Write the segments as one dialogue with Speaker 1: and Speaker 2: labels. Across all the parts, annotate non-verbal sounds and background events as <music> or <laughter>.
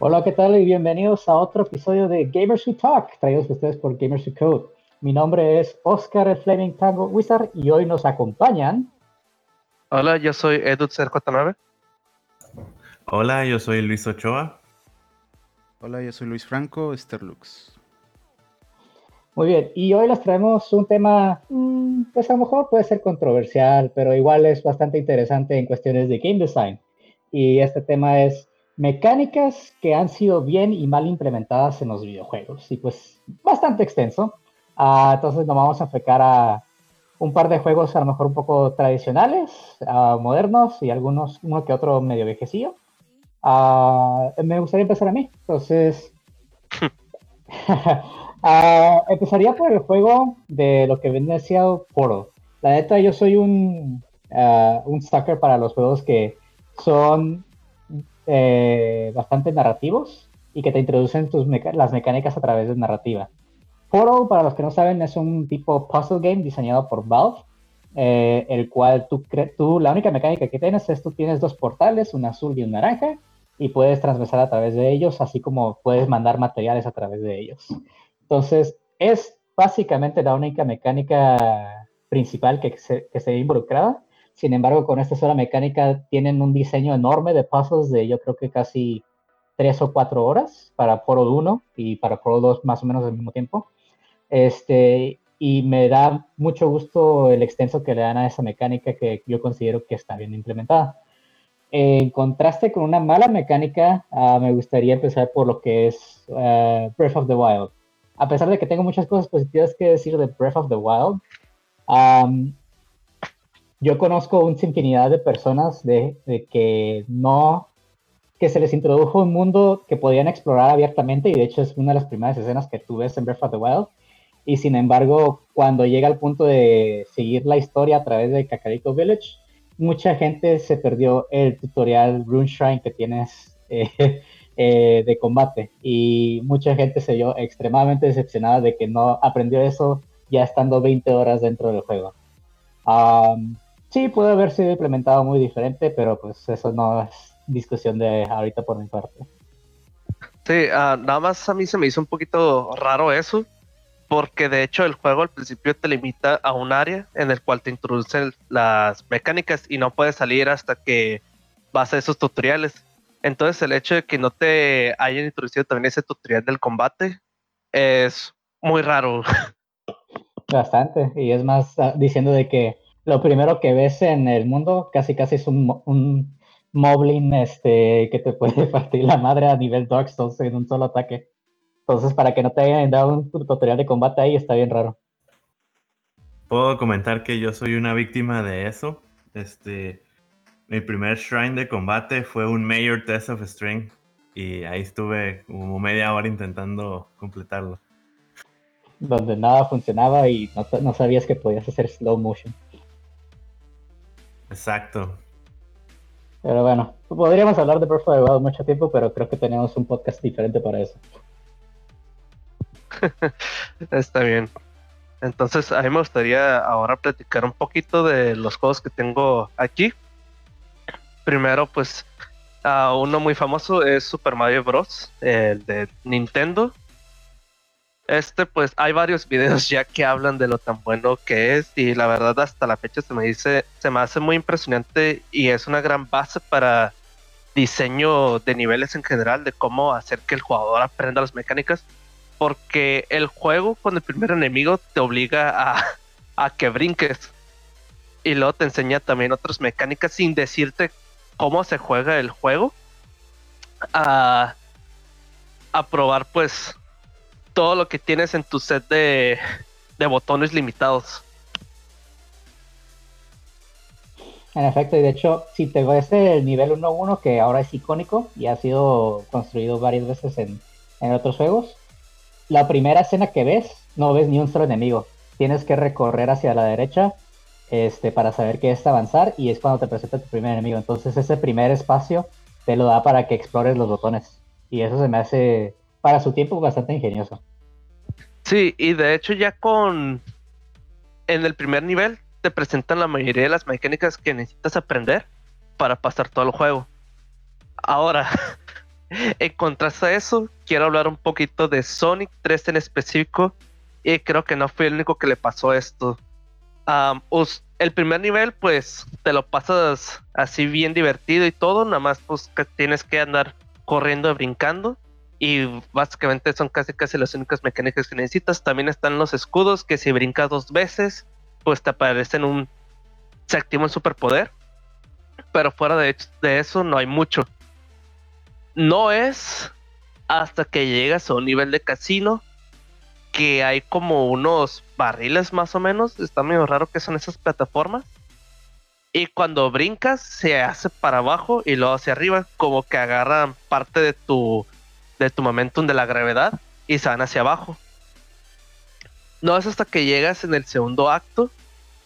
Speaker 1: Hola, ¿qué tal? Y bienvenidos a otro episodio de Gamers Who Talk, traídos a ustedes por Gamers Who Code. Mi nombre es Oscar el Flaming Tango Wizard y hoy nos acompañan.
Speaker 2: Hola, yo soy Edu 9
Speaker 3: Hola, yo soy Luis Ochoa.
Speaker 4: Hola, yo soy Luis Franco, Sterlux.
Speaker 1: Muy bien, y hoy les traemos un tema, mm, pues a lo mejor puede ser controversial, pero igual es bastante interesante en cuestiones de game design. Y este tema es mecánicas que han sido bien y mal implementadas en los videojuegos. Y pues bastante extenso. Ah, entonces nos vamos a enfocar a un par de juegos a lo mejor un poco tradicionales, uh, modernos y algunos, uno que otro medio viejecillo. Uh, me gustaría empezar a mí. Entonces, Uh, <laughs> empezaría por el juego de lo que viene siendo Portal. La neta, yo soy un, uh, un sucker para los juegos que son eh, bastante narrativos y que te introducen tus meca las mecánicas a través de narrativa. Portal, para los que no saben, es un tipo puzzle game diseñado por Valve, eh, el cual tú, tú, la única mecánica que tienes es tú tienes dos portales, un azul y un naranja, y puedes transversar a través de ellos, así como puedes mandar materiales a través de ellos. Entonces, es básicamente la única mecánica principal que se, que se ve involucrada. Sin embargo, con esta sola mecánica tienen un diseño enorme de pasos de yo creo que casi tres o cuatro horas para Foro 1 y para Foro 2 más o menos al mismo tiempo. Este, y me da mucho gusto el extenso que le dan a esa mecánica que yo considero que está bien implementada. En contraste con una mala mecánica, uh, me gustaría empezar por lo que es uh, Breath of the Wild a pesar de que tengo muchas cosas positivas que decir de Breath of the Wild, yo conozco una infinidad de personas de, que no, que se les introdujo un mundo que podían explorar abiertamente y de hecho es una de las primeras escenas que tú ves en Breath of the Wild. Y sin embargo, cuando llega al punto de seguir la historia a través de Kakariko Village, mucha gente se perdió el tutorial Rune Shrine que tienes <laughs> eh, eh, de combate y mucha gente se vio extremadamente decepcionada de que no aprendió eso ya estando 20 horas dentro del juego. Sí, puede haber sido implementado muy diferente, pero pues eso no es discusión de ahorita por mi parte.
Speaker 2: Sí, ah, nada más a mí se me hizo un poquito raro eso, porque de hecho el juego al principio te limita a un área en el cual te introducen las mecánicas y no puedes salir hasta que vas a esos tutoriales. Entonces el hecho de que no te hayan introducido también ese tutorial del combate es muy raro. <laughs>
Speaker 1: Bastante, y es más ah, diciendo de que lo primero que ves en el mundo casi casi es un, un moblin este, que te puede <laughs> partir la madre a nivel Dark Souls en un solo ataque. Entonces, para que no te hayan dado un tutorial de combate ahí, está bien raro.
Speaker 3: Puedo comentar que yo soy una víctima de eso. Este, mi primer shrine de combate fue un Major Test of Strength y ahí estuve como media hora intentando completarlo.
Speaker 1: Donde nada funcionaba y no, sabías que podías hacer slow motion.
Speaker 3: Exacto.
Speaker 1: Pero bueno, podríamos hablar de Breath of the Wild mucho tiempo, pero creo que tenemos un podcast diferente para eso. <laughs>
Speaker 2: Está bien. Entonces, a mí me gustaría ahora platicar un poquito de los juegos que tengo aquí primero, pues, uno muy famoso es Super Mario Bros. el de Nintendo. Este, pues, hay varios videos ya que hablan de lo tan bueno que es y la verdad hasta la fecha se me dice, se me hace muy impresionante y es una gran base para diseño de niveles en general, de cómo hacer que el jugador aprenda las mecánicas, porque el juego con el primer enemigo te obliga a, a que brinques y luego te enseña también otras mecánicas sin decirte cómo se juega el juego a, probar pues todo lo que tienes en tu set de, botones limitados.
Speaker 1: En efecto, y de hecho, si te ves el nivel 1-1, que ahora es icónico y ha sido construido varias veces en, otros juegos, la primera escena que ves, no ves ni un solo enemigo. Tienes que recorrer hacia la derecha este, para saber qué es avanzar y es cuando te presenta tu primer enemigo. Entonces ese primer espacio te lo da para que explores los botones. Y eso se me hace, para su tiempo, bastante ingenioso.
Speaker 2: Sí, y de hecho ya con... En el primer nivel te presentan la mayoría de las mecánicas que necesitas aprender para pasar todo el juego. Ahora, <laughs> En contraste a eso, quiero hablar un poquito de Sonic 3 en específico. Y creo que no fui el único que le pasó esto. Us- el primer nivel, pues te lo pasas así bien divertido y todo. Nada más, pues que tienes que andar corriendo y brincando. Y básicamente son casi casi las únicas mecánicas que necesitas. También están los escudos que si brincas dos veces, pues te aparecen un. Se activa un superpoder. Pero fuera de, de eso no hay mucho. No es hasta que llegas a un nivel de casino que hay como unos barriles más o menos. Está medio raro que son esas plataformas. Y cuando brincas se hace para abajo y luego hacia arriba, como que agarran parte de tu de tu momentum de la gravedad y se van hacia abajo. No es hasta que llegas en el segundo acto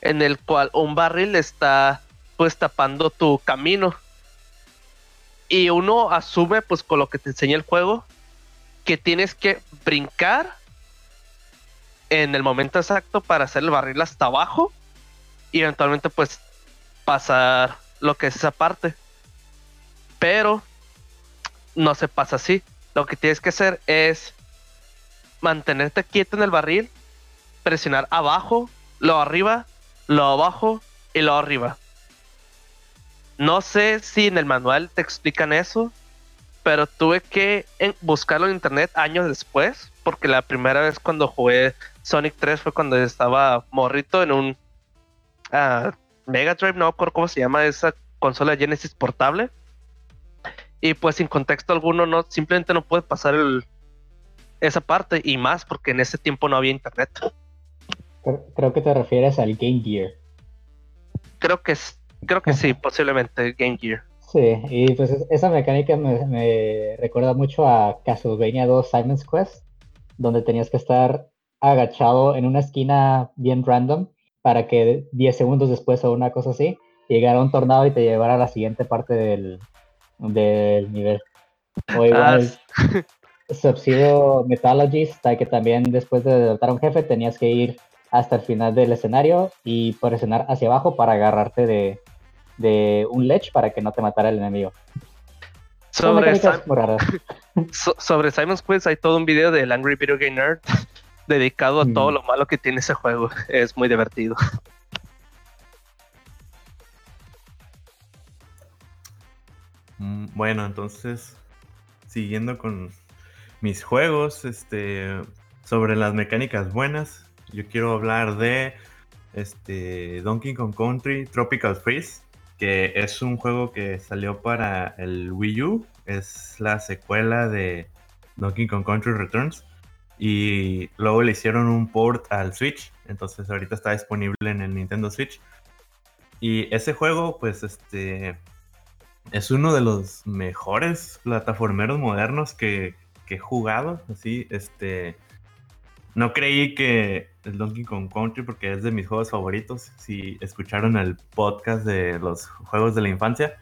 Speaker 2: en el cual un barril está pues tapando tu camino. Y uno asume pues con lo que te enseña el juego que tienes que brincar en el momento exacto para hacer el barril hasta abajo y eventualmente pues pasar lo que es esa parte. Pero no se pasa así. Lo que tienes que hacer es mantenerte quieto en el barril, presionar abajo, lo arriba, lo abajo y lo arriba. No sé si en el manual te explican eso, pero tuve que en- buscarlo en internet años después, porque la primera vez cuando jugué Sonic 3 fue cuando estaba morrito en un ah, Mega Drive, no me cómo se llama esa consola Genesis portable. Y pues sin contexto alguno, no, simplemente no puede pasar el, esa parte y más porque en ese tiempo no había internet.
Speaker 1: Creo, que te refieres al Game Gear.
Speaker 2: Creo que es- creo que sí, posiblemente Game Gear.
Speaker 1: Sí, y pues es- esa mecánica me, me recuerda mucho a Castlevania 2 Simon's Quest, donde tenías que estar agachado en una esquina bien random para que 10 segundos después o una cosa así llegara un tornado y te llevara a la siguiente parte del, del nivel. O
Speaker 2: Ah,
Speaker 1: igual <laughs> Sub-Zero Metallurgist, que también después de derrotar a un jefe tenías que ir hasta el final del escenario y presionar hacia abajo para agarrarte de, de un ledge para que no te matara el enemigo.
Speaker 2: Sobre, Sim- <laughs> so- sobre Simon's Quest hay todo un video del Angry Video Game Nerd <laughs> dedicado a todo
Speaker 1: Mm.
Speaker 2: lo malo que tiene ese juego. Es muy divertido.
Speaker 3: Bueno, entonces, siguiendo con mis juegos, este, sobre las mecánicas buenas, yo quiero hablar de este, Donkey Kong Country Tropical Freeze, que es un juego que salió para el Wii U, es la secuela de Donkey Kong Country Returns, y luego le hicieron un port al Switch, entonces ahorita está disponible en el Nintendo Switch. Y ese juego, pues, este, es uno de los mejores plataformeros modernos que, que he jugado. Así, este. No creí que Donkey Kong Country, porque es de mis juegos favoritos. Si escucharon el podcast de los juegos de la infancia,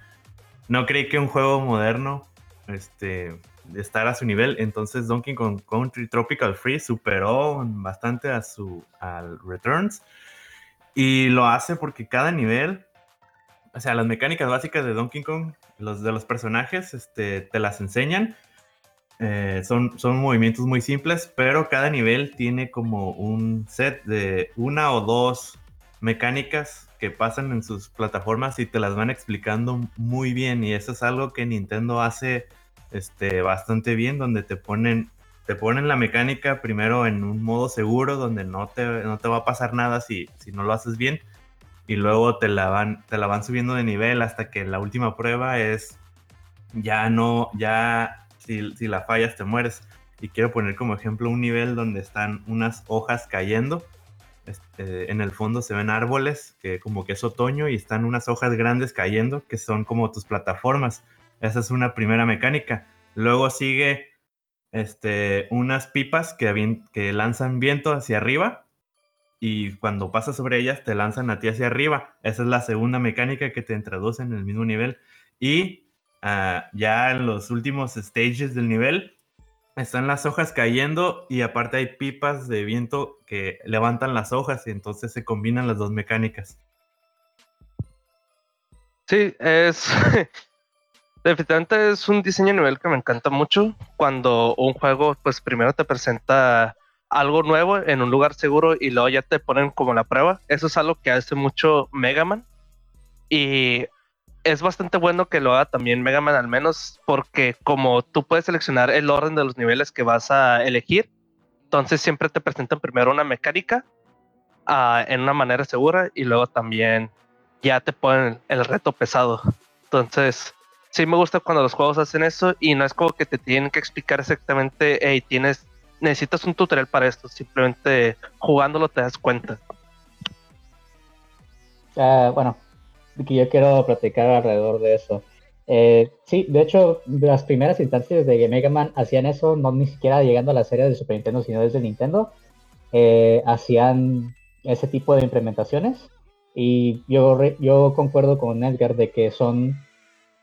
Speaker 3: no creí que un juego moderno este, estar a su nivel. Entonces, Donkey Kong Country Tropical Freeze superó bastante a su al Returns. Y lo hace porque cada nivel o sea, las mecánicas básicas de Donkey Kong, los de los personajes, este, te las enseñan. Eh, son, son movimientos muy simples, pero cada nivel tiene como un set de una o dos mecánicas que pasan en sus plataformas y te las van explicando muy bien. Y eso es algo que Nintendo hace este, bastante bien, donde te ponen, te ponen la mecánica primero en un modo seguro, donde no te, no te va a pasar nada si, si no lo haces bien y luego te la van te la van subiendo de nivel hasta que la última prueba es ya no ya si, si la fallas te mueres. Y quiero poner como ejemplo un nivel donde están unas hojas cayendo este, en el fondo se ven árboles que como que es otoño y están unas hojas grandes cayendo que son como tus plataformas. Esa es una primera mecánica. Luego sigue este unas pipas que, que lanzan viento hacia arriba y cuando pasas sobre ellas te lanzan a ti hacia arriba. Esa es la segunda mecánica que te introduce en el mismo nivel. Y ah, ya en los últimos stages del nivel están las hojas cayendo y aparte hay pipas de viento que levantan las hojas y entonces se combinan las dos mecánicas.
Speaker 2: Sí, es. <laughs> Definitivamente es un diseño nivel que me encanta mucho. Cuando un juego, pues primero te presenta algo nuevo en un lugar seguro y luego ya te ponen como la prueba. Eso es algo que hace mucho Mega Man. Y es bastante bueno que lo haga también Mega Man al menos porque como tú puedes seleccionar el orden de los niveles que vas a elegir, entonces siempre te presentan primero una mecánica uh, en una manera segura y luego también ya te ponen el reto pesado. Entonces, sí me gusta cuando los juegos hacen eso y no es como que te tienen que explicar exactamente, hey, tienes, necesitas un tutorial para esto, simplemente jugándolo te das cuenta.
Speaker 1: Uh, bueno, que yo quiero platicar alrededor de eso. Eh, sí, de hecho, las primeras instancias de Mega Man hacían eso, no ni siquiera llegando a la serie de Super Nintendo, sino desde Nintendo. Eh, hacían ese tipo de implementaciones. Y yo, yo concuerdo con Edgar de que son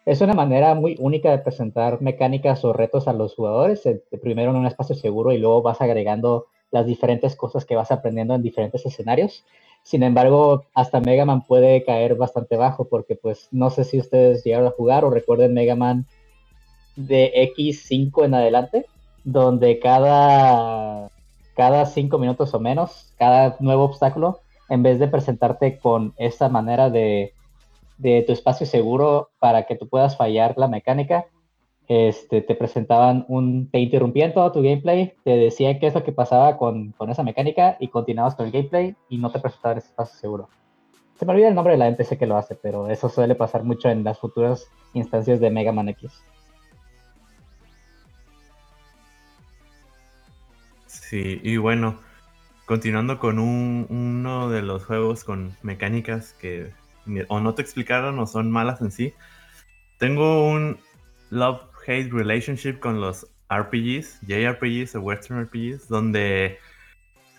Speaker 1: es una manera muy única de presentar mecánicas o retos a los jugadores. Primero en un espacio seguro y luego vas agregando las diferentes cosas que vas aprendiendo en diferentes escenarios. Sin embargo, hasta Mega Man puede caer bastante bajo porque pues no sé si ustedes llegaron a jugar o recuerden Mega Man de X5 en adelante, donde cada, cada cinco minutos o menos, cada nuevo obstáculo, en vez de presentarte con esa manera de de tu espacio seguro para que tú puedas fallar la mecánica. Este, te presentaban un, te interrumpían todo tu gameplay, te decían qué es lo que pasaba con, con esa mecánica y continuabas con el gameplay y no te presentaban ese espacio seguro. Se me olvida el nombre de la NPC que lo hace, pero eso suele pasar mucho en las futuras instancias de Mega Man X.
Speaker 3: Sí, y bueno, continuando con un, uno de los juegos con mecánicas que o no te explicaron o son malas en sí. Tengo un love-hate relationship con los RPGs, JRPGs o Western RPGs, donde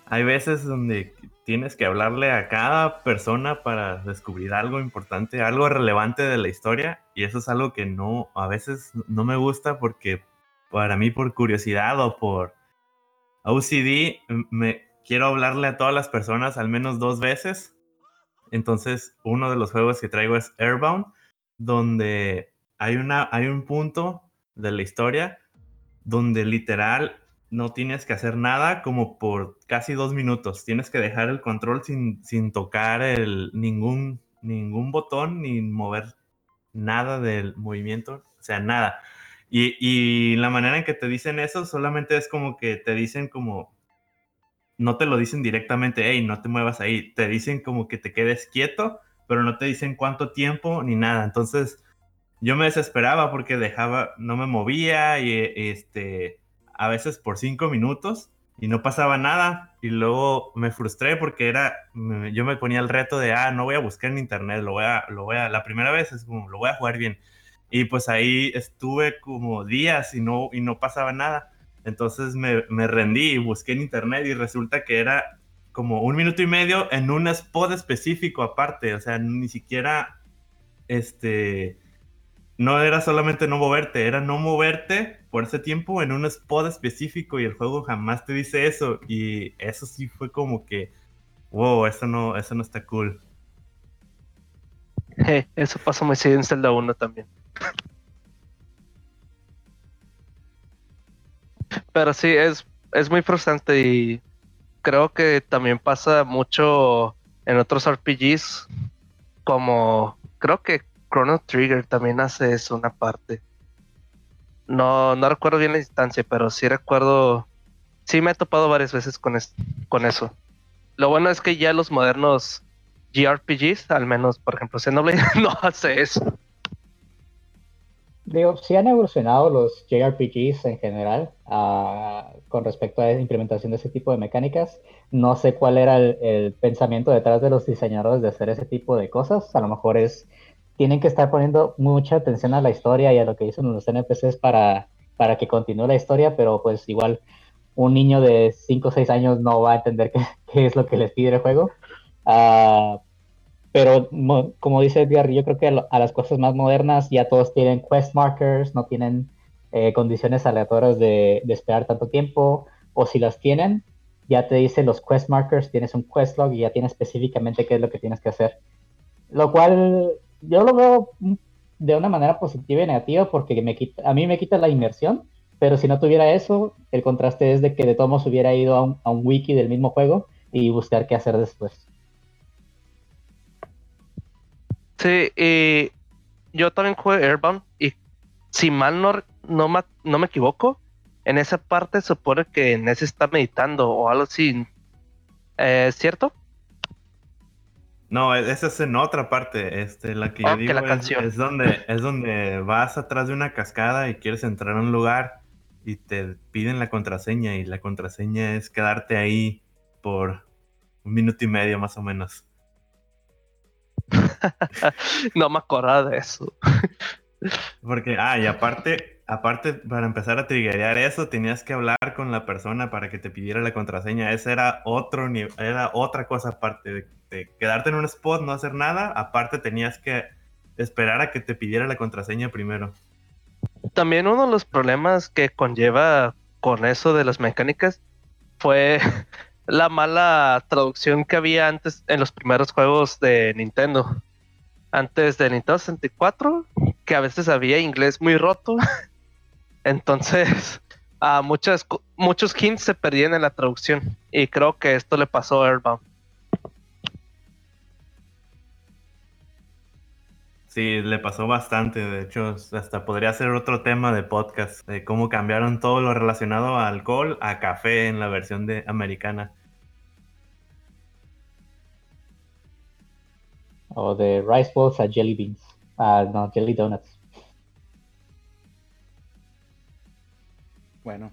Speaker 3: hay veces donde tienes que hablarle a cada persona para descubrir algo importante, algo relevante de la historia, y eso es algo que no, a veces no me gusta porque para mí por curiosidad o por OCD me quiero hablarle a todas las personas al menos dos veces entonces, uno de los juegos que traigo es Airbound, donde hay, una, hay un punto de la historia donde literal no tienes que hacer nada como por casi dos minutos. Tienes que dejar el control sin, sin tocar el, ningún, ningún botón ni mover nada del movimiento, o sea, nada. Y, y, la manera en que te dicen eso solamente es como que te dicen como no te lo dicen directamente, hey, no te muevas ahí, te dicen como que te quedes quieto, pero no te dicen cuánto tiempo ni nada. Entonces, yo me desesperaba porque dejaba, no me movía y este, a veces por cinco minutos y no pasaba nada. Y luego me frustré porque era, yo me ponía el reto de, ah, no voy a buscar en internet, lo voy a, lo voy a, la primera vez es como, lo voy a jugar bien. Y pues ahí estuve como días y no, y no pasaba nada. Entonces me, rendí y busqué en internet y resulta que era como un minuto y medio en un spot específico aparte, o sea, ni siquiera, este, no era solamente no moverte, era no moverte por ese tiempo en un spot específico y el juego jamás te dice eso y eso sí fue como que, wow, eso no, eso no está cool. <laughs>
Speaker 2: eso pasa muy seguido en Zelda 1 también. Pero sí, es, es muy frustrante y creo que también pasa mucho en otros RPGs, como creo que Chrono Trigger también hace eso una parte. No, no recuerdo bien la instancia, pero sí recuerdo, sí me he topado varias veces con, con eso. Lo bueno es que ya los modernos JRPGs, al menos por ejemplo Xenoblade, <laughs> no hace eso
Speaker 1: digo, sí han evolucionado los JRPGs en general uh, con respecto a la implementación de ese tipo de mecánicas. No sé cuál era el, pensamiento detrás de los diseñadores de hacer ese tipo de cosas. A lo mejor es, tienen que estar poniendo mucha atención a la historia y a lo que dicen los NPCs para, para que continúe la historia, pero pues igual un niño de 5 o 6 años no va a entender qué, es lo que les pide el juego. Uh, pero como dice Edgar, yo creo que a las cosas más modernas ya todos tienen quest markers, no tienen eh, condiciones aleatorias de, esperar tanto tiempo, o si las tienen, ya te dice los quest markers, tienes un quest log y ya tienes específicamente qué es lo que tienes que hacer. Lo cual yo lo veo de una manera positiva y negativa porque me quita, a mí me quita la inmersión, pero si no tuviera eso, el contraste es de que de todos hubiera ido a un, a un wiki del mismo juego y buscar qué hacer después.
Speaker 2: Sí, y yo también jugué Airbound y si mal no, no, ma- no me equivoco, en esa parte supone que Ness está meditando o algo así. Eh, ¿Es cierto?
Speaker 3: No, e- esa es en otra parte. Este, la que yo
Speaker 2: Ok,
Speaker 3: digo
Speaker 2: la
Speaker 3: es,
Speaker 2: canción.
Speaker 3: es donde es donde vas atrás de una cascada y quieres entrar a un lugar y te piden la contraseña y la contraseña es quedarte ahí por un minuto y medio más o menos. <laughs>
Speaker 2: no me acordaba de eso.
Speaker 3: Porque, ah, y aparte, aparte, para empezar a triggerear eso, tenías que hablar con la persona para que te pidiera la contraseña. Esa era otro era otra cosa aparte de, de quedarte en un spot, no hacer nada. Aparte tenías que esperar a que te pidiera la contraseña primero.
Speaker 2: También uno de los problemas que conlleva con eso de las mecánicas fue <laughs> la mala traducción que había antes en los primeros juegos de Nintendo. Antes de Nintendo 64, que a veces había inglés muy roto. <laughs> Entonces, a muchas, muchos hints se perdían en la traducción. Y creo que esto le pasó a Airbound.
Speaker 3: Sí, le pasó bastante. De hecho, hasta podría ser otro tema de podcast, de cómo cambiaron todo lo relacionado a alcohol a café en la versión de americana.
Speaker 1: O de rice balls a jelly beans. Ah, no, jelly donuts.
Speaker 4: Bueno,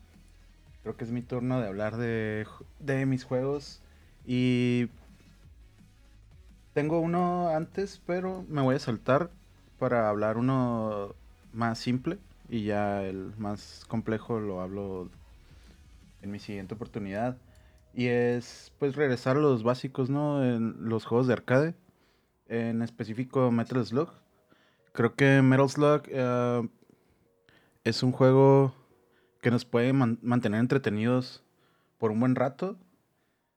Speaker 4: creo que es mi turno de hablar de, de mis juegos. Y tengo uno antes, pero me voy a saltar para hablar uno más simple. Y ya el más complejo lo hablo en mi siguiente oportunidad. Y es pues regresar a los básicos, ¿no? En los juegos de arcade. En específico Metal Slug. Creo que Metal Slug eh, es un juego que nos puede man- mantener entretenidos por un buen rato.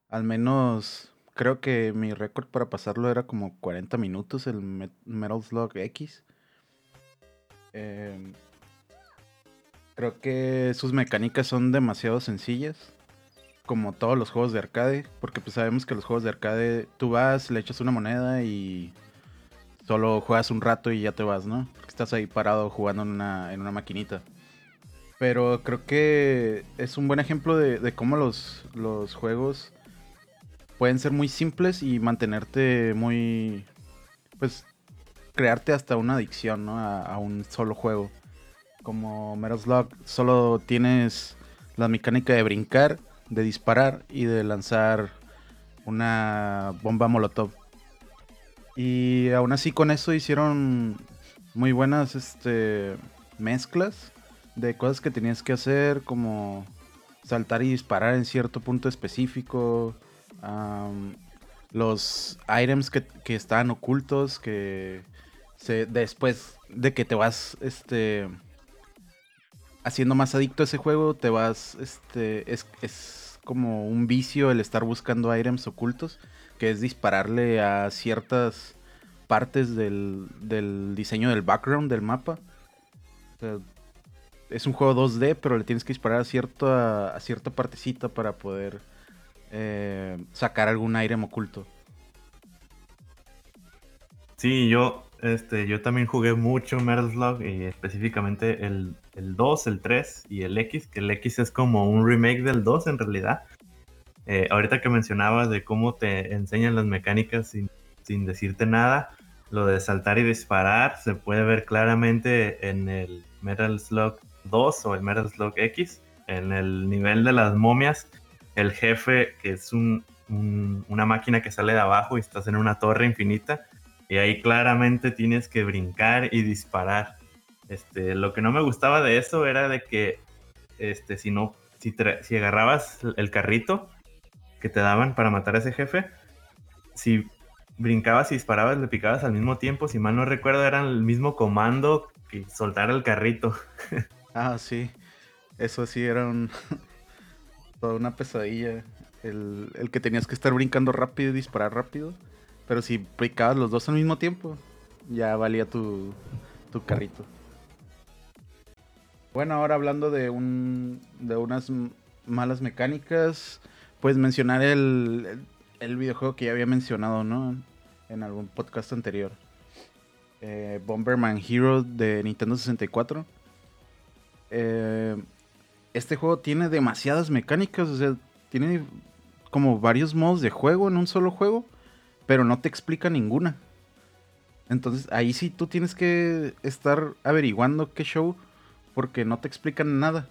Speaker 4: Al menos creo que mi récord para pasarlo era como 40 minutos el Met- Metal Slug X. Em, creo que sus mecánicas son demasiado sencillas. Como todos los juegos de arcade. Porque pues sabemos que los juegos de arcade tú vas, le echas una moneda y solo juegas un rato y ya te vas, ¿no? Porque estás ahí parado jugando en una, en una maquinita. Pero creo que es un buen ejemplo de, de cómo los, los juegos pueden ser muy simples y mantenerte muy. Pues crearte hasta una adicción, ¿no? A, un solo juego. Como Metal Slug, solo tienes la mecánica de brincar, de disparar y de lanzar una bomba molotov. Y aún así con eso hicieron muy buenas este, mezclas de cosas que tenías que hacer, como saltar y disparar en cierto punto específico. los items que, que estaban ocultos, que se, después de que te vas este, haciendo más adicto a ese juego, te vas, este, es, es como un vicio el estar buscando items ocultos, que es dispararle a ciertas partes del, del diseño del background del mapa. O sea, es un juego 2D, pero le tienes que disparar a cierta, a cierta partecita para poder eh, sacar algún item oculto.
Speaker 3: Sí, yo, este, yo también jugué mucho Metal Slug y específicamente el, el 2, el 3 y el X, que el X es como un remake del 2 en realidad. Eh, ahorita que mencionabas de cómo te enseñan las mecánicas sin, sin decirte nada, lo de saltar y disparar se puede ver claramente en el Metal Slug 2 o el Metal Slug X, en el nivel de las momias, el jefe que es un- un- una máquina que sale de abajo y estás en una torre infinita. Y ahí claramente tienes que brincar y disparar. Este, lo que no me gustaba de eso era de que este, si no, si, si agarrabas el carrito que te daban para matar a ese jefe, si brincabas y disparabas, le picabas al mismo tiempo. Si mal no recuerdo, era el mismo comando que soltar el carrito. <laughs>
Speaker 4: Ah, sí. Eso sí era un... <laughs> toda una pesadilla. El, el que tenías que estar brincando rápido y disparar rápido. Pero si picabas los dos al mismo tiempo, ya valía tu, tu carrito. Bueno, ahora hablando de un de unas malas mecánicas, puedes mencionar el, el, videojuego que ya había mencionado, ¿no? En algún podcast anterior. Eh, Bomberman Hero de Nintendo 64. Eh, este juego tiene demasiadas mecánicas, o sea, tiene como varios modos de juego en un solo juego, pero no te explica ninguna. Entonces ahí sí tú tienes que estar averiguando qué show porque no te explican nada.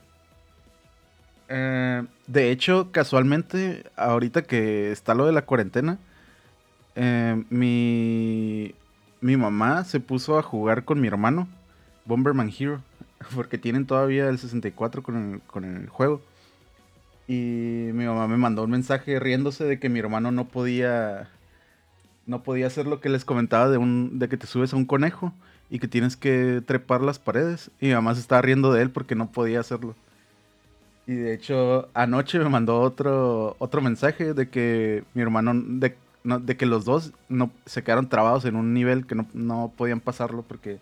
Speaker 4: Eh, de hecho, casualmente, ahorita que está lo de la cuarentena, eh, mi, mi mamá se puso a jugar con mi hermano, Bomberman Hero, <laughs> porque tienen todavía el 64 con el, con el juego. Y mi mamá me mandó un mensaje riéndose de que mi hermano no podía no podía hacer lo que les comentaba de un de que te subes a un conejo y que tienes que trepar las paredes y se estaba riendo de él porque no podía hacerlo. Y de hecho anoche me mandó otro otro mensaje de que mi hermano de, de que los dos no se quedaron trabados en un nivel que no, no podían pasarlo porque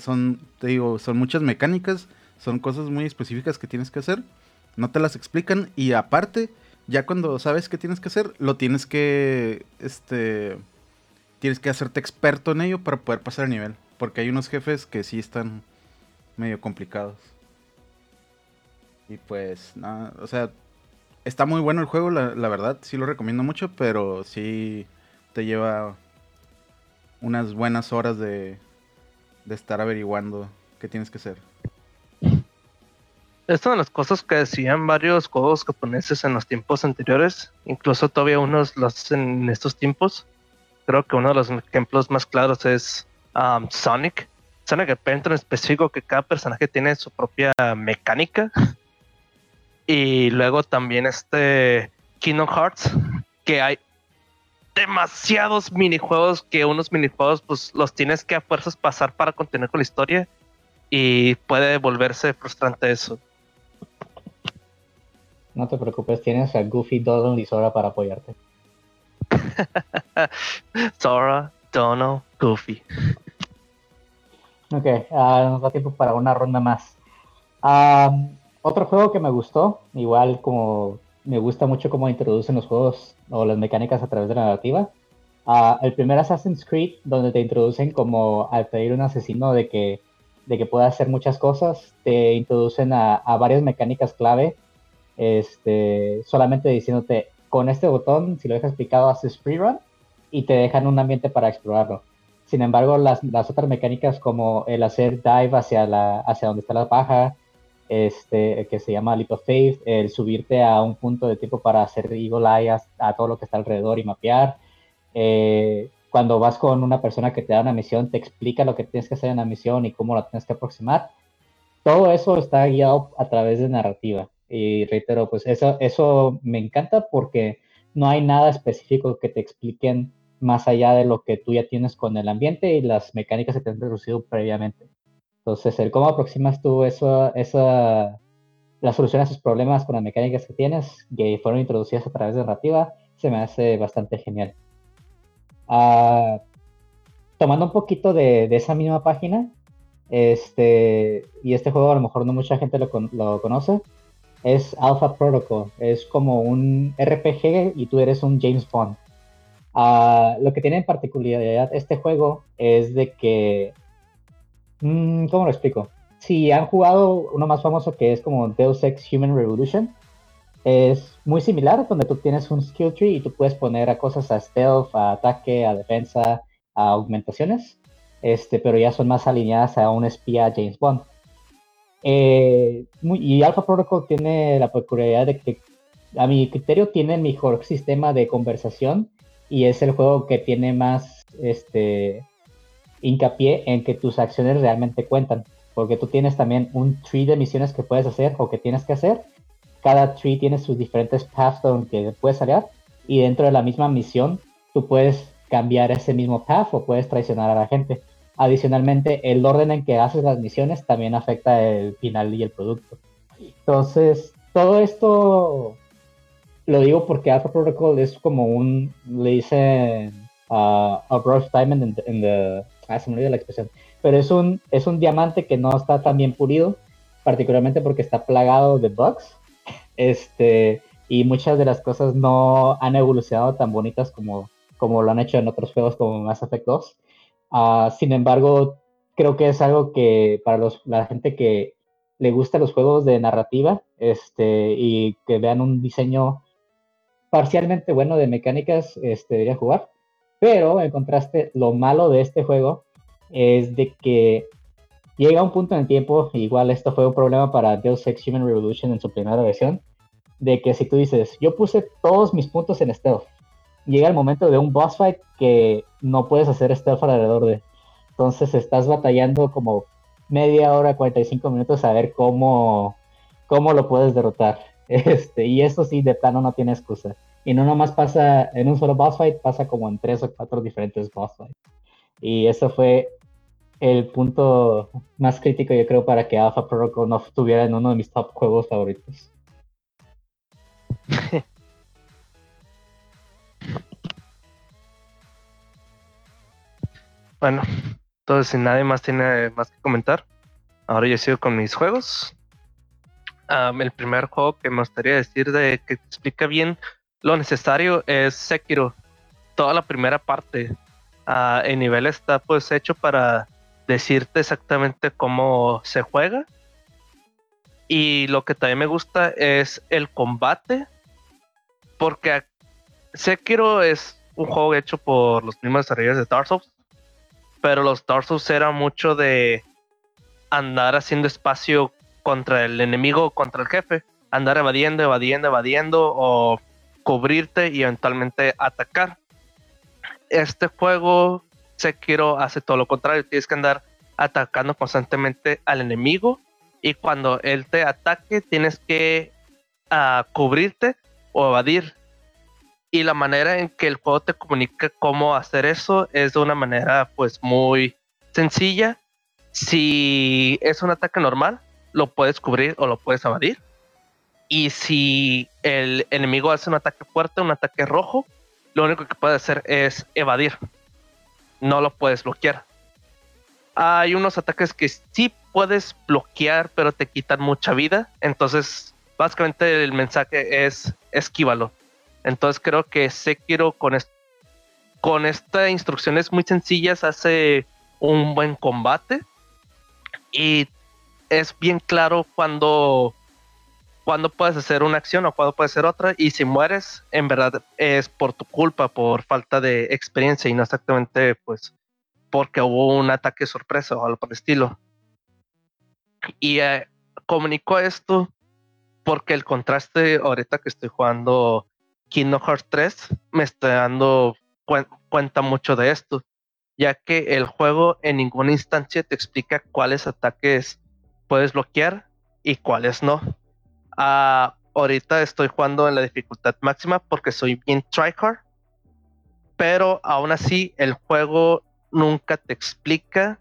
Speaker 4: son te digo, son muchas mecánicas, son cosas muy específicas que tienes que hacer no te las explican y aparte, ya cuando sabes qué tienes que hacer, lo tienes que, este, tienes que hacerte experto en ello para poder pasar el nivel, porque hay unos jefes que sí están medio complicados. Y pues, nada, o sea, está muy bueno el juego, la, verdad, sí lo recomiendo mucho, pero sí te lleva unas buenas horas de, de estar averiguando qué tienes que hacer.
Speaker 2: Es una de las cosas que decían varios juegos japoneses en los tiempos anteriores, incluso todavía unos los hacen en estos tiempos. Creo que uno de los ejemplos más claros es um, Sonic. Sonic Adventure en específico, que cada personaje tiene su propia mecánica. Y luego también este Kingdom Hearts, que hay demasiados minijuegos que unos minijuegos pues los tienes que a fuerzas pasar para continuar con la historia y puede volverse frustrante eso.
Speaker 1: No te preocupes, tienes a Goofy, Donald y Sora para apoyarte. <laughs>
Speaker 2: Sora, Donald, Goofy.
Speaker 1: Ok, uh, nos da tiempo para una ronda más. otro juego que me gustó, igual como me gusta mucho cómo introducen los juegos o las mecánicas a través de la narrativa. Uh, el primer Assassin's Creed, donde te introducen como al pedir un asesino de que, de que pueda hacer muchas cosas, te introducen a, a varias mecánicas clave este, solamente diciéndote con este botón, si lo dejas picado, haces free run y te dejan un ambiente para explorarlo. Sin embargo, las, otras mecánicas como el hacer dive hacia donde está la paja, este, que se llama Leap of Faith, el subirte a un punto de tiempo para hacer Eagle Eye a, todo lo que está alrededor y mapear. Eh, cuando vas con una persona que te da una misión, te explica lo que tienes que hacer en la misión y cómo la tienes que aproximar. Todo eso está guiado a través de narrativa. Y reitero, pues eso, eso me encanta porque no hay nada específico que te expliquen más allá de lo que tú ya tienes con el ambiente y las mecánicas que te han reducido previamente. Entonces, el cómo aproximas tú eso, esa, la solución a esos problemas con las mecánicas que tienes, que fueron introducidas a través de narrativa, se me hace bastante genial. Ah, tomando un poquito de, de, esa misma página, este, y este juego a lo mejor no mucha gente lo, lo conoce, es Alpha Protocol. Es como un RPG y tú eres un James Bond. Ah, lo que tiene en particularidad este juego es de que... Mm, ¿Cómo lo explico? Si han jugado uno más famoso que es como Deus Ex Human Revolution, es muy similar, donde tú tienes un skill tree y tú puedes poner a cosas a stealth, a ataque, a defensa, a augmentaciones, este, pero ya son más alineadas a un espía James Bond. Eh, y Alpha Protocol tiene la peculiaridad de que, a mi criterio, tiene el mejor sistema de conversación y es el juego que tiene más este, hincapié en que tus acciones realmente cuentan. Porque tú tienes también un tree de misiones que puedes hacer o que tienes que hacer. Cada tree tiene sus diferentes paths donde puedes salir y dentro de la misma misión tú puedes cambiar ese mismo path o puedes traicionar a la gente. Adicionalmente, el orden en que haces las misiones también afecta el final y el producto. Entonces, todo esto lo digo porque Alpha Protocol es como un, le dicen uh, a diamond in the, ah, se me olvidó la expresión, pero es un, es un diamante que no está tan bien pulido, particularmente porque está plagado de bugs, este, y muchas de las cosas no han evolucionado tan bonitas como, como lo han hecho en otros juegos como Mass Effect 2. Ah, sin embargo, creo que es algo que para la gente que le gusta los juegos de narrativa este, y que vean un diseño parcialmente bueno de mecánicas, este, debería jugar. Pero en contraste, lo malo de este juego es de que llega un punto en el tiempo, igual esto fue un problema para Deus Ex Human Revolution en su primera versión, de que si tú dices, yo puse todos mis puntos en stealth, llega el momento de un boss fight que no puedes hacer stealth alrededor de. Entonces estás batallando como media hora, 45 minutos a ver cómo, cómo lo puedes derrotar. <laughs> Este, y eso sí, de plano no tiene excusa. Y no nomás pasa en un solo boss fight, pasa como en tres o cuatro diferentes boss fights. Y eso fue el punto más crítico, yo creo, para que Alpha Protocol no estuviera en uno de mis top juegos favoritos. <laughs>
Speaker 2: bueno, entonces si nadie más tiene más que comentar, ahora yo sigo con mis juegos. el primer juego que me gustaría decir de que explica bien lo necesario es Sekiro. Toda la primera parte. Uh, el nivel está pues hecho para decirte exactamente cómo se juega. Y lo que también me gusta es el combate porque Sekiro es un juego hecho por los mismos desarrolladores de Dark Souls, pero los Dark Souls era mucho de andar haciendo espacio contra el enemigo, contra el jefe, andar evadiendo, evadiendo, evadiendo o cubrirte y eventualmente atacar. Este juego Sekiro hace todo lo contrario, tienes que andar atacando constantemente al enemigo y cuando él te ataque tienes que uh, cubrirte o evadir. Y la manera en que el juego te comunica cómo hacer eso es de una manera pues muy sencilla. Si es un ataque normal, lo puedes cubrir o lo puedes evadir. Y si el enemigo hace un ataque fuerte, un ataque rojo, lo único que puedes hacer es evadir. No lo puedes bloquear. Hay unos ataques que sí puedes bloquear, pero te quitan mucha vida. Entonces básicamente el mensaje es esquívalo. Entonces creo que Sekiro con, con estas instrucciones muy sencillas hace un buen combate. Y es bien claro cuando, cuando puedes hacer una acción o cuando puedes hacer otra. Y si mueres en verdad es por tu culpa, por falta de experiencia. Y no exactamente pues porque hubo un ataque sorpresa o algo por el estilo. Y eh, comunicó esto porque el contraste ahorita que estoy jugando Kingdom Hearts 3 me está dando cuenta mucho de esto, ya que el juego en ninguna instancia te explica cuáles ataques puedes bloquear y cuáles no. Ah, ahorita estoy jugando en la dificultad máxima porque soy bien tryhard, pero aún así el juego nunca te explica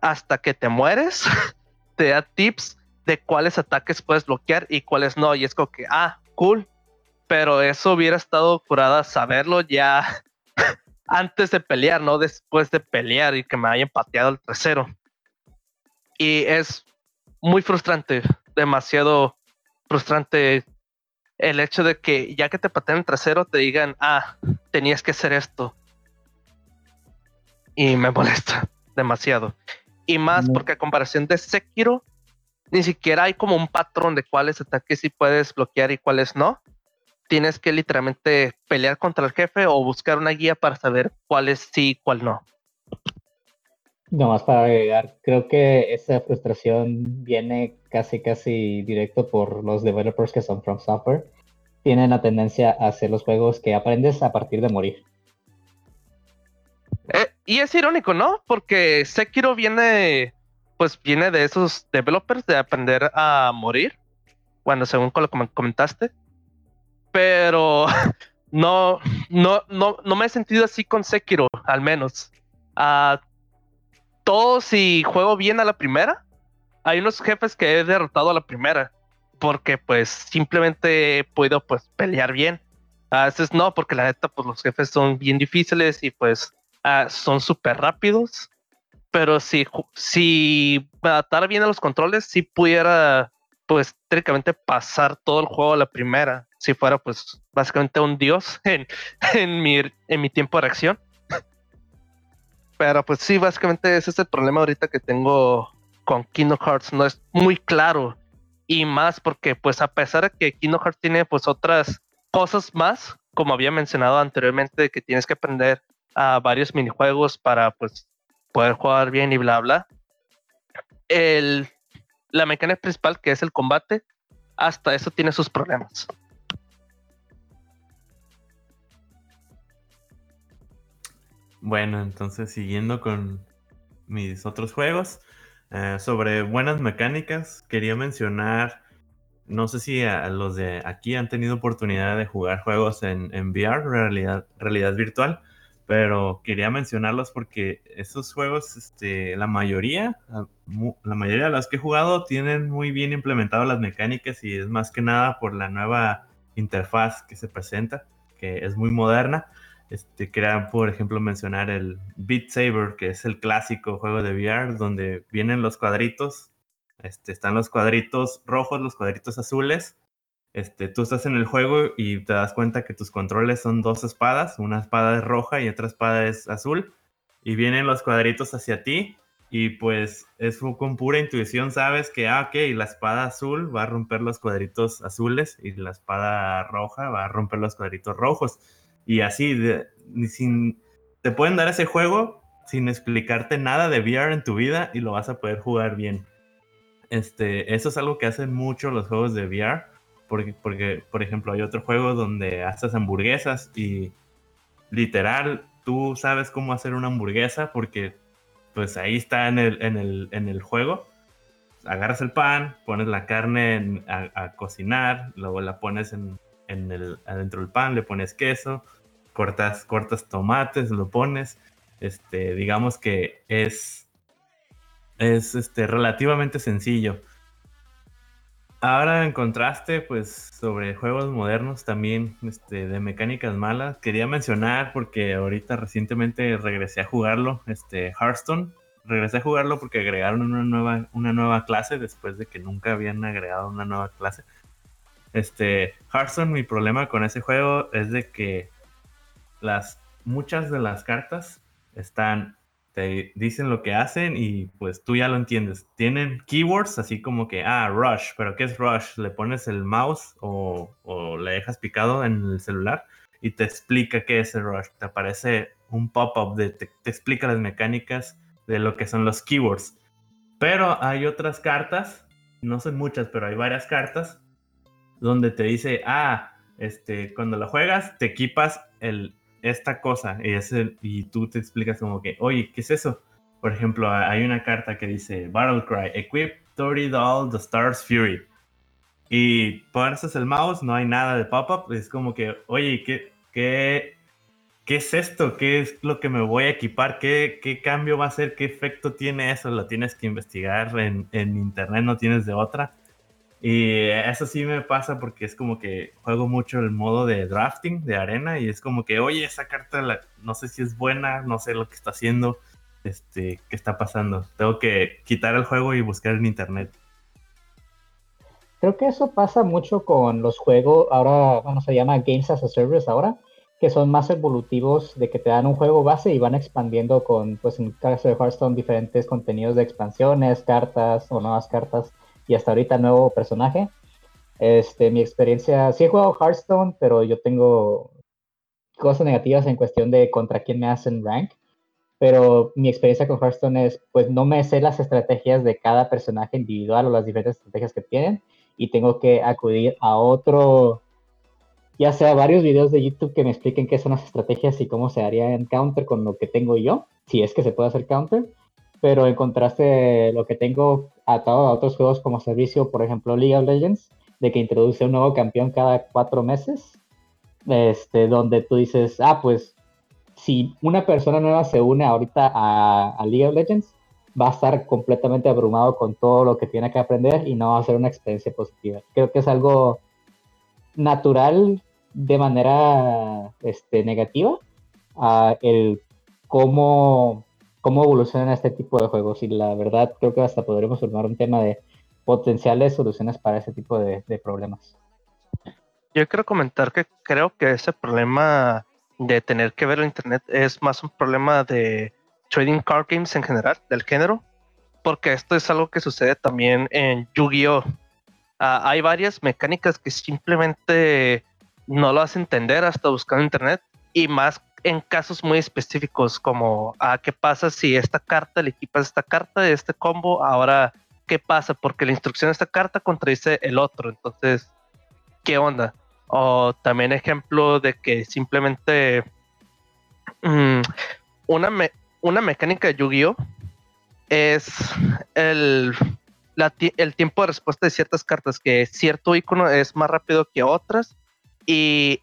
Speaker 2: hasta que te mueres, <laughs> te da tips de cuáles ataques puedes bloquear y cuáles no. Y es como que, ah, cool. Pero eso hubiera estado curada saberlo ya <laughs> antes de pelear, no después de pelear y que me hayan pateado el tercero. Y es muy frustrante, demasiado frustrante el hecho de que ya que te patean el trasero te digan, ah, tenías que hacer esto. Y me molesta demasiado. Y más porque a comparación de Sekiro, ni siquiera hay como un patrón de cuáles ataques sí puedes bloquear y cuáles no. Tienes que literalmente pelear contra el jefe o buscar una guía para saber cuál es sí y cuál no.
Speaker 1: No más para agregar, creo que esa frustración viene casi casi directo por los developers que son From Software. Tienen la tendencia a hacer los juegos que aprendes a partir de morir.
Speaker 2: Eh, y es irónico, ¿no? Porque Sekiro viene pues viene de esos developers de aprender a morir. Bueno, según lo que comentaste. Pero <laughs> no, no, no, no me he sentido así con Sekiro, al menos. a todo si juego bien a la primera. Hay unos jefes que he derrotado a la primera. Porque pues simplemente he podido pues pelear bien. A veces no, porque la neta pues los jefes son bien difíciles y pues ah, son súper rápidos, pero si, si adaptara bien a los controles, si pudiera, pues técnicamente pasar todo el juego a la primera, si fuera pues básicamente un dios en, <laughs> en, mi, en mi tiempo de reacción. Pero pues sí, básicamente ese es el problema ahorita que tengo con Kingdom Hearts, no es muy claro y más porque pues a pesar de que Kingdom Hearts tiene pues otras cosas más, como había mencionado anteriormente, que tienes que aprender a varios minijuegos para pues poder jugar bien y bla bla. El, la mecánica principal que es el combate, hasta eso tiene sus problemas.
Speaker 3: Bueno, entonces siguiendo con mis otros juegos, eh, sobre buenas mecánicas, quería mencionar, no sé si a, los de aquí han tenido oportunidad de jugar juegos en, VR, realidad virtual, pero quería mencionarlos porque esos juegos, este, la mayoría, la mayoría de los que he jugado tienen muy bien implementadas las mecánicas y es más que nada por la nueva interfaz que se presenta, que es muy moderna. Este, quería, por ejemplo, mencionar el Beat Saber, que es el clásico juego de VR, donde vienen los cuadritos, este, están los cuadritos rojos, los cuadritos azules. Este, tú estás en el juego y te das cuenta que tus controles son dos espadas, una espada es roja y otra espada es azul, y vienen los cuadritos hacia ti, y pues es con pura intuición sabes que, ah, ok, la espada azul va a romper los cuadritos azules y la espada roja va a romper los cuadritos rojos y así, de, sin, te pueden dar ese juego sin explicarte nada de VR en tu vida y lo vas a poder jugar bien. Este, eso es algo que hacen mucho los juegos de VR, porque, porque, por ejemplo, hay otro juego donde haces hamburguesas y literal, tú sabes cómo hacer una hamburguesa porque pues ahí está en el, en el, en el juego. Agarras el pan, pones la carne a, a, cocinar, luego la pones en, en el, adentro del pan, le pones queso, cortas, cortas tomates, lo pones. Este, digamos que es, es este, relativamente sencillo. Ahora en contraste, pues sobre juegos modernos también este, de mecánicas malas, quería mencionar porque ahorita recientemente regresé a jugarlo, este Hearthstone. Regresé a jugarlo porque agregaron una nueva, una nueva clase después de que nunca habían agregado una nueva clase. Este, Hearthstone, mi problema con ese juego es de que las, muchas de las cartas están, te dicen lo que hacen y pues tú ya lo entiendes. Tienen keywords así como que, ah, rush, pero ¿qué es rush? Le pones el mouse o, le dejas picado en el celular y te explica qué es el rush. Te aparece un pop-up de te, te explica las mecánicas de lo que son los keywords. Pero hay otras cartas, no son muchas, pero hay varias cartas donde te dice, ah, este, cuando lo juegas, te equipas el, esta cosa y, es y tú te explicas como que, oye, ¿qué es eso? Por ejemplo, hay una carta que dice Battle Cry, Equip 30 Doll The Stars Fury. Y pones el mouse, no hay nada de pop-up, es como que, oye, ¿qué, qué, ¿qué es esto? ¿Qué es lo que me voy a equipar? ¿Qué, qué cambio va a hacer? ¿Qué efecto tiene eso? Lo tienes que investigar en, en internet, no tienes de otra. Y eso sí me pasa porque es como que juego mucho el modo de drafting de arena y es como que, oye, esa carta no sé si es buena, no sé lo que está haciendo, este, qué está pasando. Tengo que quitar el juego y buscar en internet.
Speaker 1: Creo que eso pasa mucho con los juegos, ahora, bueno, se llama Games as a Service ahora, que son más evolutivos de que te dan un juego base y van expandiendo con, pues en el caso de Hearthstone, diferentes contenidos de expansiones, cartas o nuevas cartas y hasta ahorita nuevo personaje. Este, mi experiencia, sí he jugado Hearthstone, pero yo tengo cosas negativas en cuestión de contra quién me hacen rank. Pero mi experiencia con Hearthstone es, pues no me sé las estrategias de cada personaje individual o las diferentes estrategias que tienen y tengo que acudir a otro, ya sea varios videos de YouTube que me expliquen qué son las estrategias y cómo se haría en counter con lo que tengo yo, si es que se puede hacer counter pero en contraste lo que tengo atado a otros juegos como servicio, por ejemplo League of Legends, de que introduce un nuevo campeón cada cuatro meses, este, donde tú dices, ah, pues si una persona nueva se une ahorita a, League of Legends, va a estar completamente abrumado con todo lo que tiene que aprender y no va a ser una experiencia positiva. Creo que es algo natural de manera este, negativa, el cómo, cómo evolucionan este tipo de juegos. Y la verdad, creo que hasta podremos formar un tema de potenciales soluciones para ese tipo de, de problemas.
Speaker 2: Yo quiero comentar que creo que ese problema de tener que ver el internet es más un problema de trading card games en general, del género, porque esto es algo que sucede también en Yu-Gi-Oh! Ah, hay varias mecánicas que simplemente no lo hacen entender hasta buscar en internet y más en casos muy específicos como ah, qué pasa si esta carta le equipas esta carta de este combo, ahora qué pasa porque la instrucción de esta carta contradice el otro, entonces, ¿qué onda? O también ejemplo de que simplemente mm, una, una mecánica de Yu-Gi-Oh! es el, el tiempo de respuesta de ciertas cartas, que cierto icono es más rápido que otras. Y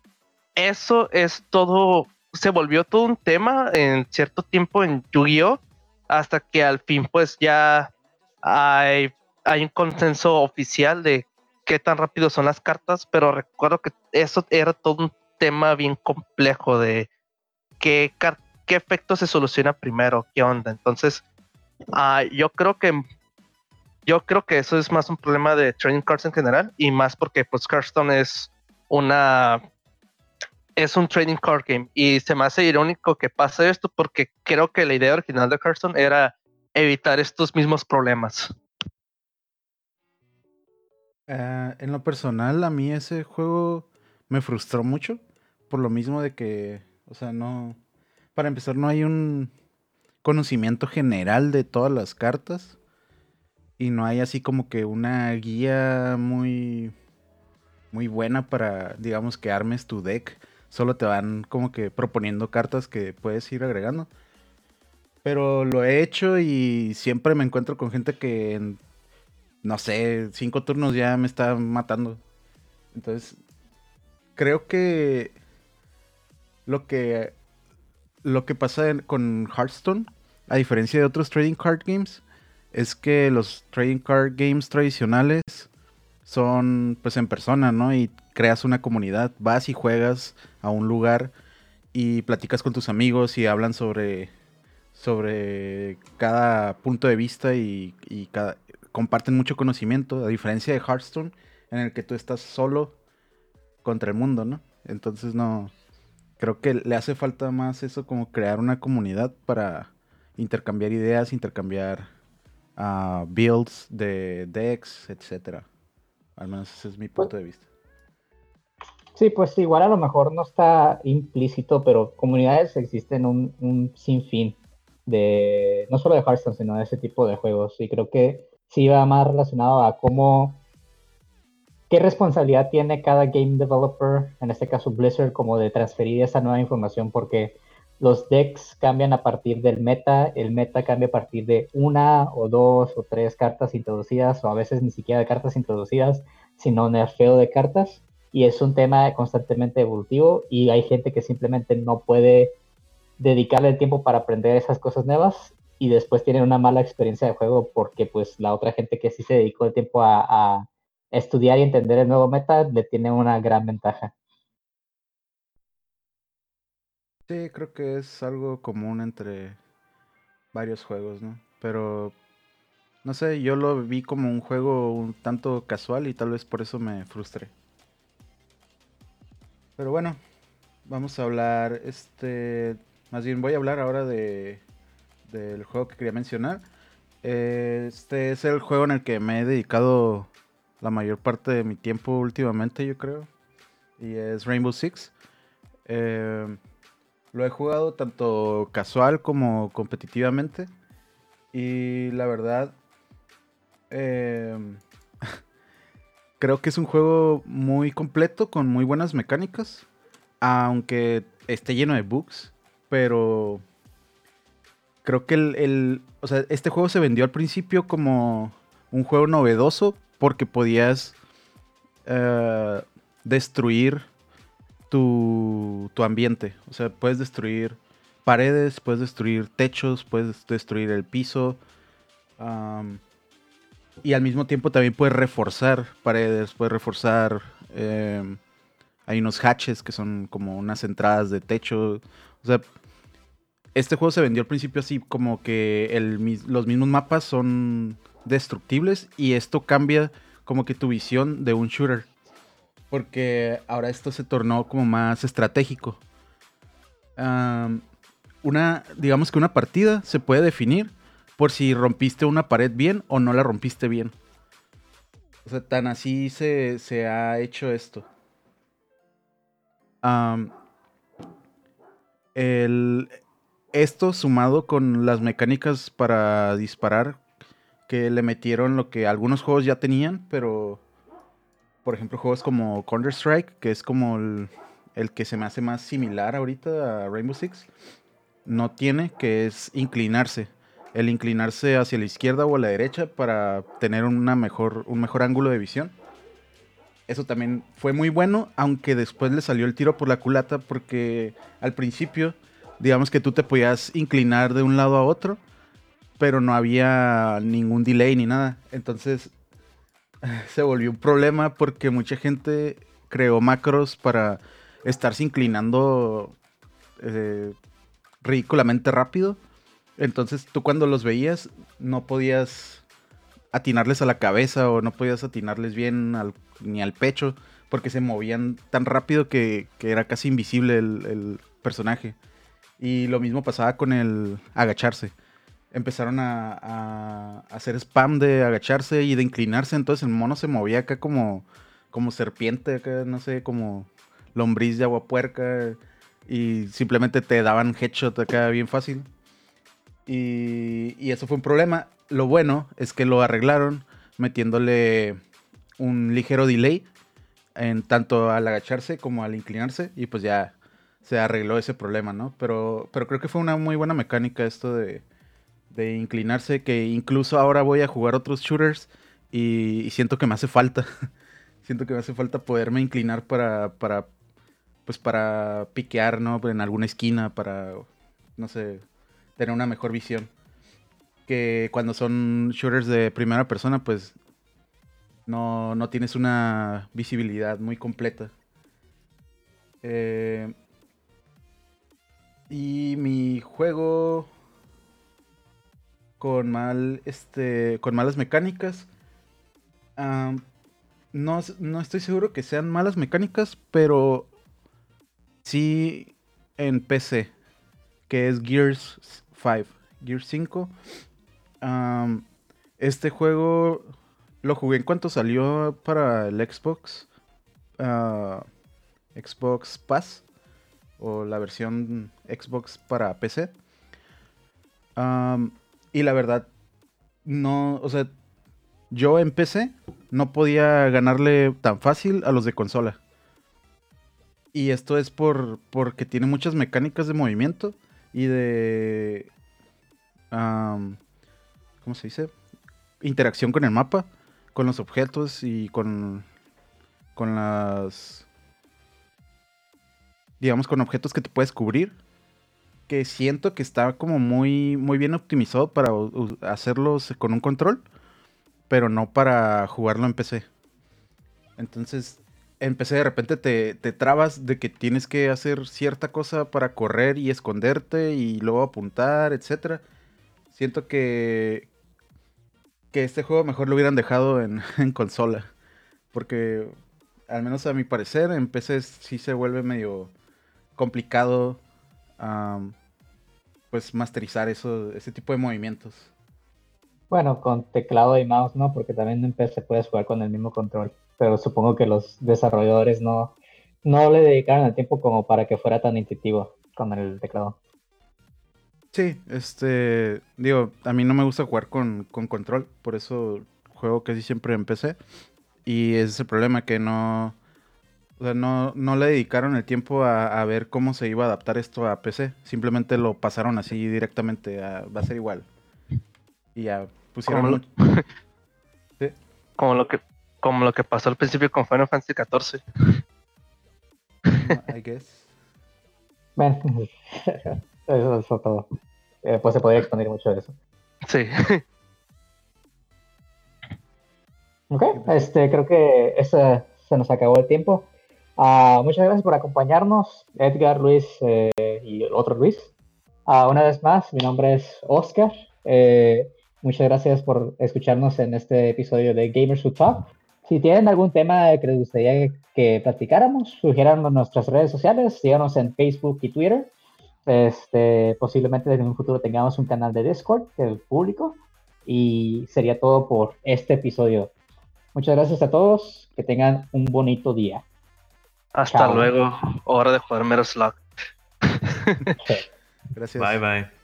Speaker 2: eso es todo, se volvió todo un tema en cierto tiempo en Yu-Gi-Oh! Hasta que al fin pues ya hay, hay un consenso oficial de qué tan rápido son las cartas, pero recuerdo que eso era todo un tema bien complejo de qué, qué efecto se soluciona primero, qué onda. Entonces, uh, yo creo que yo creo que eso es más un problema de trading cards en general y más porque pues Hearthstone es una es un trading card game y se me hace irónico que pase esto porque creo que la idea original de Hearthstone era evitar estos mismos problemas.
Speaker 4: Uh, en lo personal, a mí ese juego me frustró mucho. Por lo mismo de que, o sea, no. Para empezar, no hay un conocimiento general de todas las cartas. Y no hay así como que una guía muy. Muy buena para, digamos, que armes tu deck. Solo te van como que proponiendo cartas que puedes ir agregando. Pero lo he hecho y siempre me encuentro con gente que en no sé, cinco turnos ya me está matando. Entonces, creo que lo que lo que pasa con Hearthstone, a diferencia de otros trading card games, es que los trading card games tradicionales son pues en persona, ¿no? Y creas una comunidad, vas y juegas a un lugar y platicas con tus amigos y hablan sobre sobre cada punto de vista y, cada, comparten mucho conocimiento, a diferencia de Hearthstone, en el que tú estás solo contra el mundo, ¿no? Entonces no, creo que le hace falta más eso como crear una comunidad para intercambiar ideas, intercambiar uh, builds de decks, etcétera. Al menos ese es mi punto de vista.
Speaker 1: Sí, pues igual a lo mejor no está implícito, pero comunidades existen un, un sinfín de, no solo de Hearthstone, sino de ese tipo de juegos. Y creo que sí va más relacionado a cómo, qué responsabilidad tiene cada game developer, en este caso Blizzard, como de transferir esa nueva información, porque los decks cambian a partir del meta, el meta cambia a partir de una o dos o tres cartas introducidas, o a veces ni siquiera de cartas introducidas, sino nerfeo de cartas, y es un tema constantemente evolutivo, y hay gente que simplemente no puede dedicarle el tiempo para aprender esas cosas nuevas y después tienen una mala experiencia de juego porque pues la otra gente que sí se dedicó el tiempo a, estudiar y entender el nuevo meta le tiene una gran ventaja.
Speaker 4: Sí, creo que es algo común entre varios juegos, ¿no? Pero no sé, yo lo vi como un juego un tanto casual y tal vez por eso me frustré. Pero bueno, vamos a hablar, este, más bien voy a hablar ahora de del juego que quería mencionar. Este es el juego en el que me he dedicado la mayor parte de mi tiempo últimamente, yo creo. Y es Rainbow Six. Eh, lo he jugado tanto casual como competitivamente. Y la verdad, eh, creo que es un juego muy completo, con muy buenas mecánicas. Aunque esté lleno de bugs. Pero creo que el, o sea, este juego se vendió al principio como un juego novedoso porque podías eh, destruir tu, tu, ambiente. O sea, puedes destruir paredes, puedes destruir techos, puedes destruir el piso. Y al mismo tiempo también puedes reforzar paredes, puedes reforzar... Em, hay unos hatches que son como unas entradas de techo. O sea, este juego se vendió al principio así como que los mismos mapas son destructibles y esto cambia como que tu visión de un shooter. Porque ahora esto se tornó como más estratégico. una, digamos que una partida se puede definir por si rompiste una pared bien o no la rompiste bien. O sea, tan así se, se ha hecho esto. el, esto sumado con las mecánicas para disparar que le metieron lo que algunos juegos ya tenían, pero por ejemplo juegos como Counter Strike, que es como el, el, que se me hace más similar ahorita a Rainbow Six, no tiene, que es inclinarse. El inclinarse hacia la izquierda o a la derecha para tener mejor, un mejor ángulo de visión. Eso también fue muy bueno, aunque después le salió el tiro por la culata porque al principio digamos que tú te podías inclinar de un lado a otro, pero no había ningún delay ni nada. Entonces <laughs> se volvió un problema porque mucha gente creó macros para estarse inclinando eh, ridículamente rápido. Entonces tú cuando los veías no podías atinarles a la cabeza o no podías atinarles bien ni al pecho porque se movían tan rápido que, era casi invisible el personaje. Y lo mismo pasaba con el agacharse. Empezaron a, hacer spam de agacharse y de inclinarse, entonces el mono se movía acá como, como serpiente, acá, no sé, como lombriz de agua puerca. Y simplemente te daban headshot acá bien fácil. Y, y eso fue un problema. Lo bueno es que lo arreglaron metiéndole un ligero delay en tanto al agacharse como al inclinarse y pues ya se arregló ese problema, ¿no? Pero, pero creo que fue una muy buena mecánica esto de, de inclinarse, que incluso ahora voy a jugar otros shooters y, siento que me hace falta. <laughs> siento que me hace falta poderme inclinar para, para, pues para piquear, ¿no? En alguna esquina, para, no sé, tener una mejor visión. Que cuando son shooters de primera persona, pues no, no tienes una visibilidad muy completa. Eh, y mi juego con mal este con malas mecánicas no, no, estoy seguro que sean malas mecánicas, pero sí en PC, que es Gears 5, Gears 5. este juego lo jugué en cuanto salió para el Xbox, ah, Xbox Pass o la versión Xbox para PC. y la verdad, no, o sea, yo en PC no podía ganarle tan fácil a los de consola. Y esto es por porque tiene muchas mecánicas de movimiento y de... ¿Cómo se dice? Interacción con el mapa, con los objetos y con, con las digamos, con objetos que te puedes cubrir. Que siento que está como muy, muy bien optimizado para hacerlos con un control, pero no para jugarlo en PC. Entonces, en PC de repente te, te trabas de que tienes que hacer cierta cosa para correr y esconderte y luego apuntar, etc. Siento que, que este juego mejor lo hubieran dejado en, <laughs> en consola. Porque, al menos a mi parecer, en PC sí se vuelve medio complicado pues masterizar eso, ese tipo de movimientos.
Speaker 1: Bueno, con teclado y mouse no, porque también en PC puedes jugar con el mismo control, pero supongo que los desarrolladores no, no le dedicaron el tiempo como para que fuera tan intuitivo con el teclado.
Speaker 4: Sí, este, digo, a mí no me gusta jugar con, con control, por eso juego casi siempre en PC. Y ese es el problema, que no, o sea, no, no le dedicaron el tiempo a, ver cómo se iba a adaptar esto a PC. Simplemente lo pasaron así directamente. va a ser igual. Y ya pusieron.
Speaker 2: Como lo, <laughs> como lo que como lo que pasó al principio con Final Fantasy XIV.
Speaker 1: I guess. Bueno, <laughs> eso es todo. Eh, pues se podría expandir mucho de eso.
Speaker 2: Sí.
Speaker 1: Ok, este, creo que ese, se nos acabó el tiempo. Ah, muchas gracias por acompañarnos, Edgar, Luis eh, y otro Luis. Ah, una vez más, mi nombre es Oscar. Eh, muchas gracias por escucharnos en este episodio de Gamers Who Talk. Si tienen algún tema que les gustaría que platicáramos, sugieran en nuestras redes sociales, síganos en Facebook y Twitter. Este, posiblemente en un futuro tengamos un canal de Discord del público. Y sería todo por este episodio. Muchas gracias a todos. Que tengan un bonito día.
Speaker 2: Hasta
Speaker 1: Chao.
Speaker 2: luego. Hora de jugar Metal Slug.
Speaker 4: Gracias. <laughs>
Speaker 3: Bye bye.